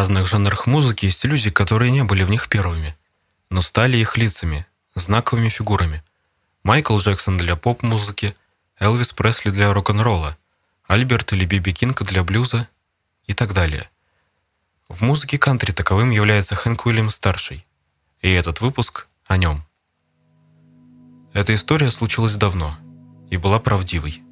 разных жанрах музыки есть люди, которые не были в них первыми, но стали их лицами, знаковыми фигурами. Майкл Джексон для поп-музыки, Элвис Пресли для рок-н-ролла, Альберт или Биби Кинг для блюза и так далее. В музыке кантри таковым является Хэнк Уильямс-старший, и этот выпуск о нем. Эта история случилась давно и была правдивой.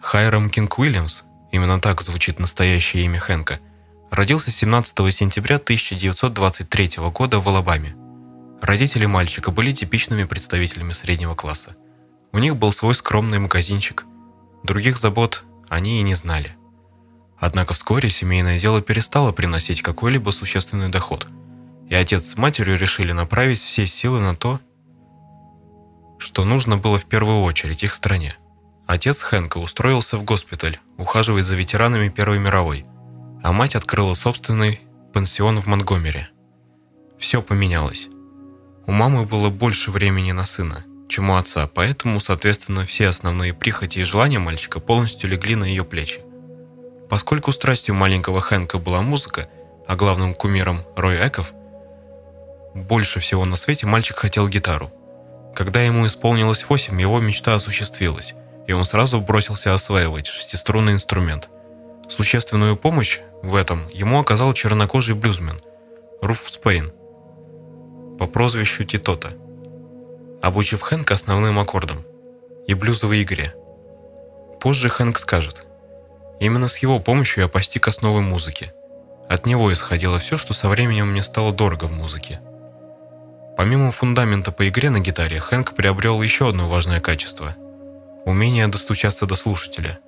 Хайрам Кинг Уильямс, именно так звучит настоящее имя Хэнка, родился 17 сентября 1923 года в Алабаме. Родители мальчика были типичными представителями среднего класса. У них был свой скромный магазинчик. Других забот они и не знали. Однако вскоре семейное дело перестало приносить какой-либо существенный доход, и отец с матерью решили направить все силы на то, что нужно было в первую очередь их стране. Отец Хэнка устроился в госпиталь, ухаживать за ветеранами Первой мировой, а мать открыла собственный пансион в Монгомери. Все поменялось. У мамы было больше времени на сына, чем у отца, поэтому, соответственно, все основные прихоти и желания мальчика полностью легли на ее плечи. Поскольку страстью маленького Хэнка была музыка, а главным кумиром Рой Эков, больше всего на свете мальчик хотел гитару. Когда ему исполнилось 8, его мечта осуществилась, и он сразу бросился осваивать шестиструнный инструмент. Существенную помощь в этом ему оказал чернокожий блюзмен Руф Спейн по прозвищу Титота, обучив Хэнка основным аккордам и блюзовой игре. Позже Хэнк скажет, именно с его помощью я постиг основы музыки. От него исходило все, что со временем мне стало дорого в музыке – Помимо фундамента по игре на гитаре, Хэнк приобрел еще одно важное качество – умение достучаться до слушателя.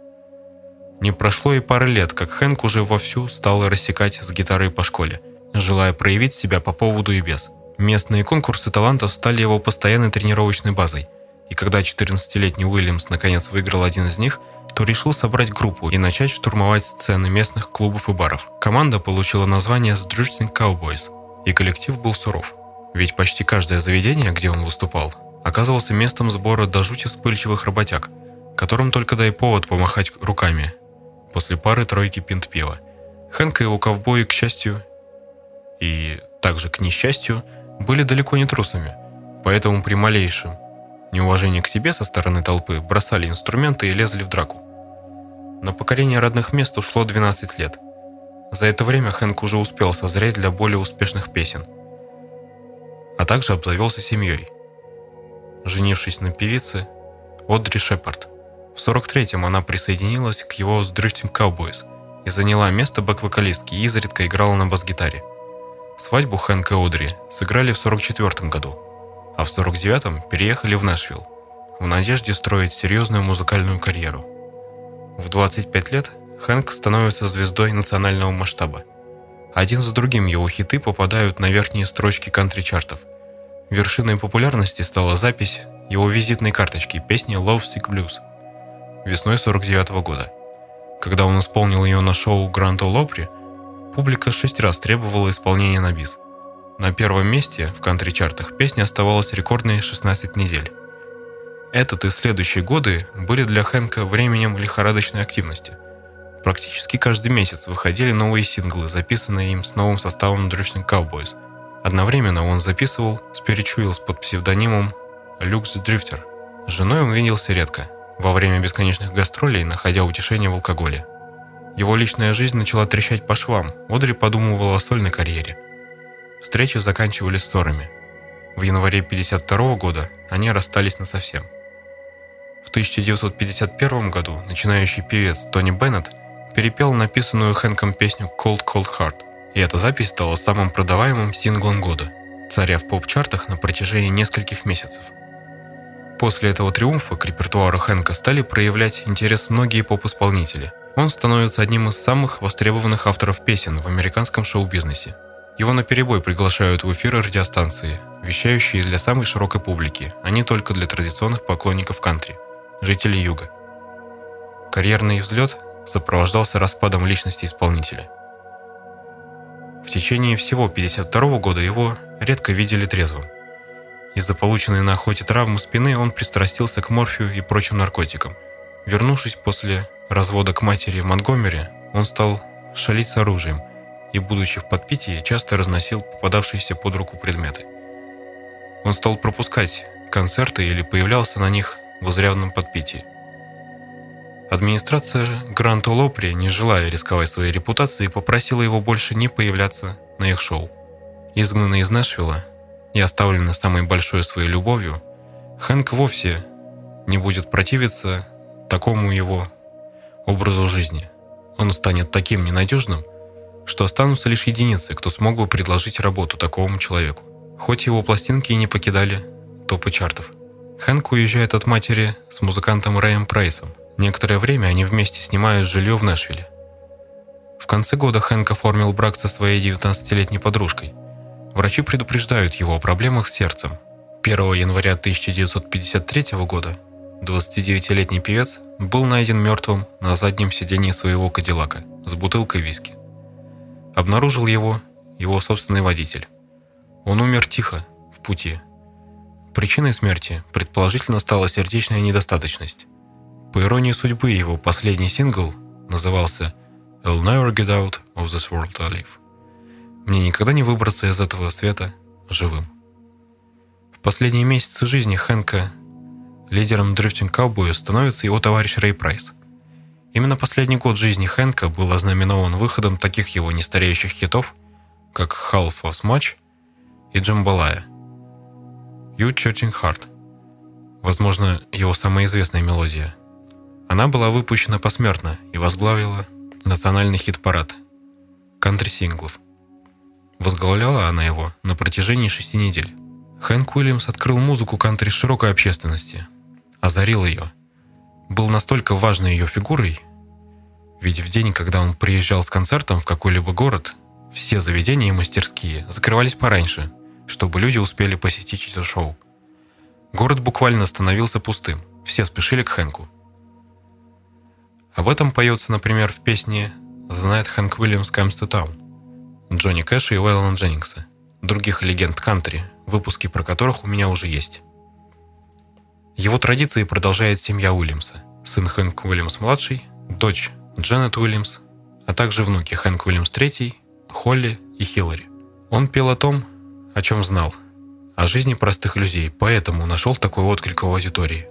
Не прошло и пары лет, как Хэнк уже вовсю стал рассекать с гитарой по школе, желая проявить себя по поводу и без. Местные конкурсы талантов стали его постоянной тренировочной базой, и когда 14-летний Уильямс наконец выиграл один из них, то решил собрать группу и начать штурмовать сцены местных клубов и баров. Команда получила название Drifting Cowboys, и коллектив был суров. Ведь почти каждое заведение, где он выступал, оказывался местом сбора до жути вспыльчивых работяг, которым только дай повод помахать руками после пары-тройки пинт пива. Хэнк и его ковбои, к счастью, и также к несчастью, были далеко не трусами, поэтому при малейшем неуважении к себе со стороны толпы бросали инструменты и лезли в драку. На покорение родных мест ушло 12 лет. За это время Хэнк уже успел созреть для более успешных песен – а также обзавелся семьей. Женившись на певице Одри Шепард, в 43-м она присоединилась к его Drifting Cowboys и заняла место бэк-вокалистки и изредка играла на бас-гитаре. Свадьбу Хэнка Одри сыграли в 44 году, а в 49-м переехали в Нэшвилл в надежде строить серьезную музыкальную карьеру. В 25 лет Хэнк становится звездой национального масштаба – один за другим его хиты попадают на верхние строчки кантри-чартов. Вершиной популярности стала запись его визитной карточки песни Love Sick Blues весной 49 -го года. Когда он исполнил ее на шоу Гранд Ол публика шесть раз требовала исполнения на бис. На первом месте в кантри-чартах песня оставалась рекордной 16 недель. Этот и следующие годы были для Хэнка временем лихорадочной активности – Практически каждый месяц выходили новые синглы, записанные им с новым составом Drifting Cowboys. Одновременно он записывал Spirituals под псевдонимом Luke the Drifter. С женой он виделся редко, во время бесконечных гастролей, находя утешение в алкоголе. Его личная жизнь начала трещать по швам, Одри подумывала о сольной карьере. Встречи заканчивались ссорами. В январе 1952 года они расстались насовсем. В 1951 году начинающий певец Тони Беннет перепел написанную Хэнком песню Cold Cold Heart, и эта запись стала самым продаваемым синглом года, царя в поп-чартах на протяжении нескольких месяцев. После этого триумфа к репертуару Хэнка стали проявлять интерес многие поп-исполнители. Он становится одним из самых востребованных авторов песен в американском шоу-бизнесе. Его наперебой приглашают в эфиры радиостанции, вещающие для самой широкой публики, а не только для традиционных поклонников кантри, жителей Юга. Карьерный взлет сопровождался распадом личности исполнителя. В течение всего 1952 года его редко видели трезвым. Из-за полученной на охоте травмы спины он пристрастился к морфию и прочим наркотикам. Вернувшись после развода к матери в Монтгомери, он стал шалить с оружием и, будучи в подпитии, часто разносил попадавшиеся под руку предметы. Он стал пропускать концерты или появлялся на них в изрядном подпитии. Администрация Гранта Лопри, не желая рисковать своей репутацией, попросила его больше не появляться на их шоу. Изгнанный из Нэшвилла и оставленный самой большой своей любовью, Хэнк вовсе не будет противиться такому его образу жизни. Он станет таким ненадежным, что останутся лишь единицы, кто смог бы предложить работу такому человеку. Хоть его пластинки и не покидали топы чартов. Хэнк уезжает от матери с музыкантом Рэем Прайсом. Некоторое время они вместе снимают жилье в Нэшвилле. В конце года Хэнк оформил брак со своей 19-летней подружкой. Врачи предупреждают его о проблемах с сердцем. 1 января 1953 года 29-летний певец был найден мертвым на заднем сидении своего Кадиллака с бутылкой виски. Обнаружил его его собственный водитель. Он умер тихо, в пути. Причиной смерти предположительно стала сердечная недостаточность. По иронии судьбы, его последний сингл назывался «I'll never get out of this world alive». Мне никогда не выбраться из этого света живым. В последние месяцы жизни Хэнка лидером Drifting Cowboy становится его товарищ Рэй Прайс. Именно последний год жизни Хэнка был ознаменован выходом таких его нестареющих хитов, как Half of Match и Джамбалая. You Churching Heart. Возможно, его самая известная мелодия. Она была выпущена посмертно и возглавила национальный хит-парад кантри-синглов. Возглавляла она его на протяжении шести недель. Хэнк Уильямс открыл музыку кантри широкой общественности, озарил ее, был настолько важной ее фигурой, ведь в день, когда он приезжал с концертом в какой-либо город, все заведения и мастерские закрывались пораньше, чтобы люди успели посетить это шоу. Город буквально становился пустым, все спешили к Хэнку. Об этом поется, например, в песне «The Night Hank Williams Comes to Town» Джонни Кэша и Уэллона Дженнингса, других легенд кантри, выпуски про которых у меня уже есть. Его традиции продолжает семья Уильямса, сын Хэнк Уильямс-младший, дочь Дженнет Уильямс, а также внуки Хэнк Уильямс III, Холли и Хиллари. Он пел о том, о чем знал, о жизни простых людей, поэтому нашел такой отклик в аудитории.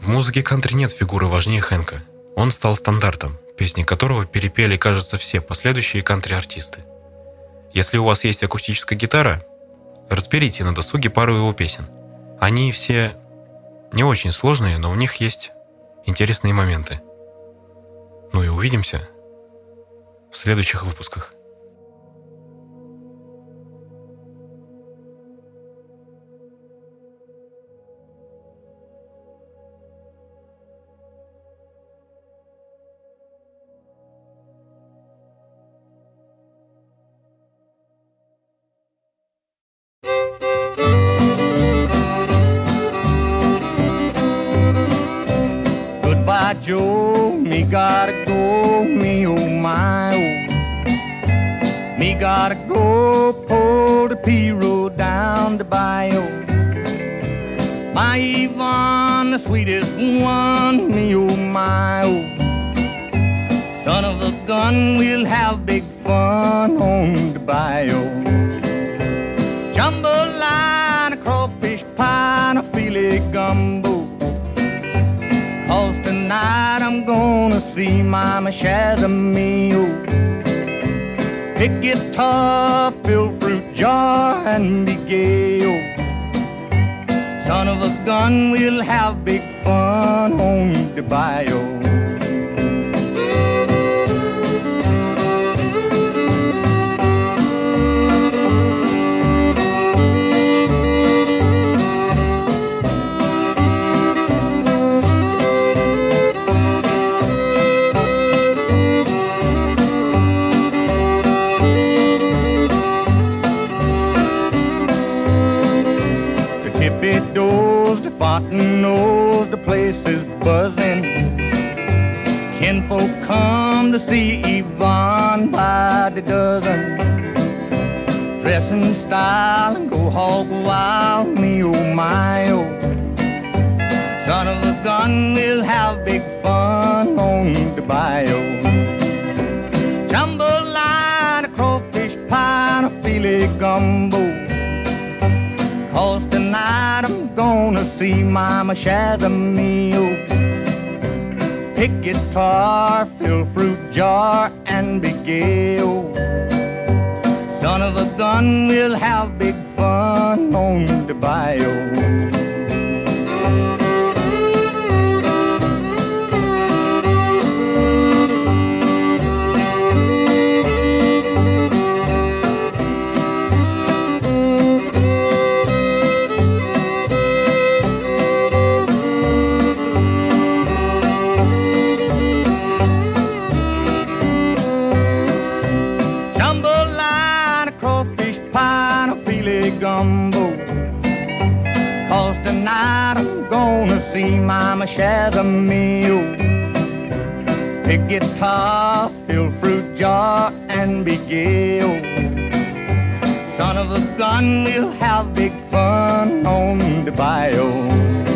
В музыке кантри нет фигуры важнее Хэнка. Он стал стандартом, песни которого перепели, кажется, все последующие кантри-артисты. Если у вас есть акустическая гитара, разберите на досуге пару его песен. Они все не очень сложные, но у них есть интересные моменты. Ну и увидимся в следующих выпусках. Joe, me gotta go, me oh my oh. Me gotta go pull the P road down the bayou. My Yvonne, the sweetest one, me oh my oh. Son of a gun, we'll have big fun on the bayou. See Mama Shazamio. Pick guitar, fill fruit jar, and be gay. Son of a gun, we'll have big fun on the bayou. Oh. Fontaine knows the place is buzzing. Kinfolk come to see Yvonne by the dozen. Dress in style and go hog wild, me oh my see Mama Shazamio. Pick guitar, fill fruit jar, and be gay. Son of a gun, we'll have big fun on the bayou. Mama meal. Pick guitar, fill fruit jar, and be gay. Son of a gun, we'll have big fun on the bayou.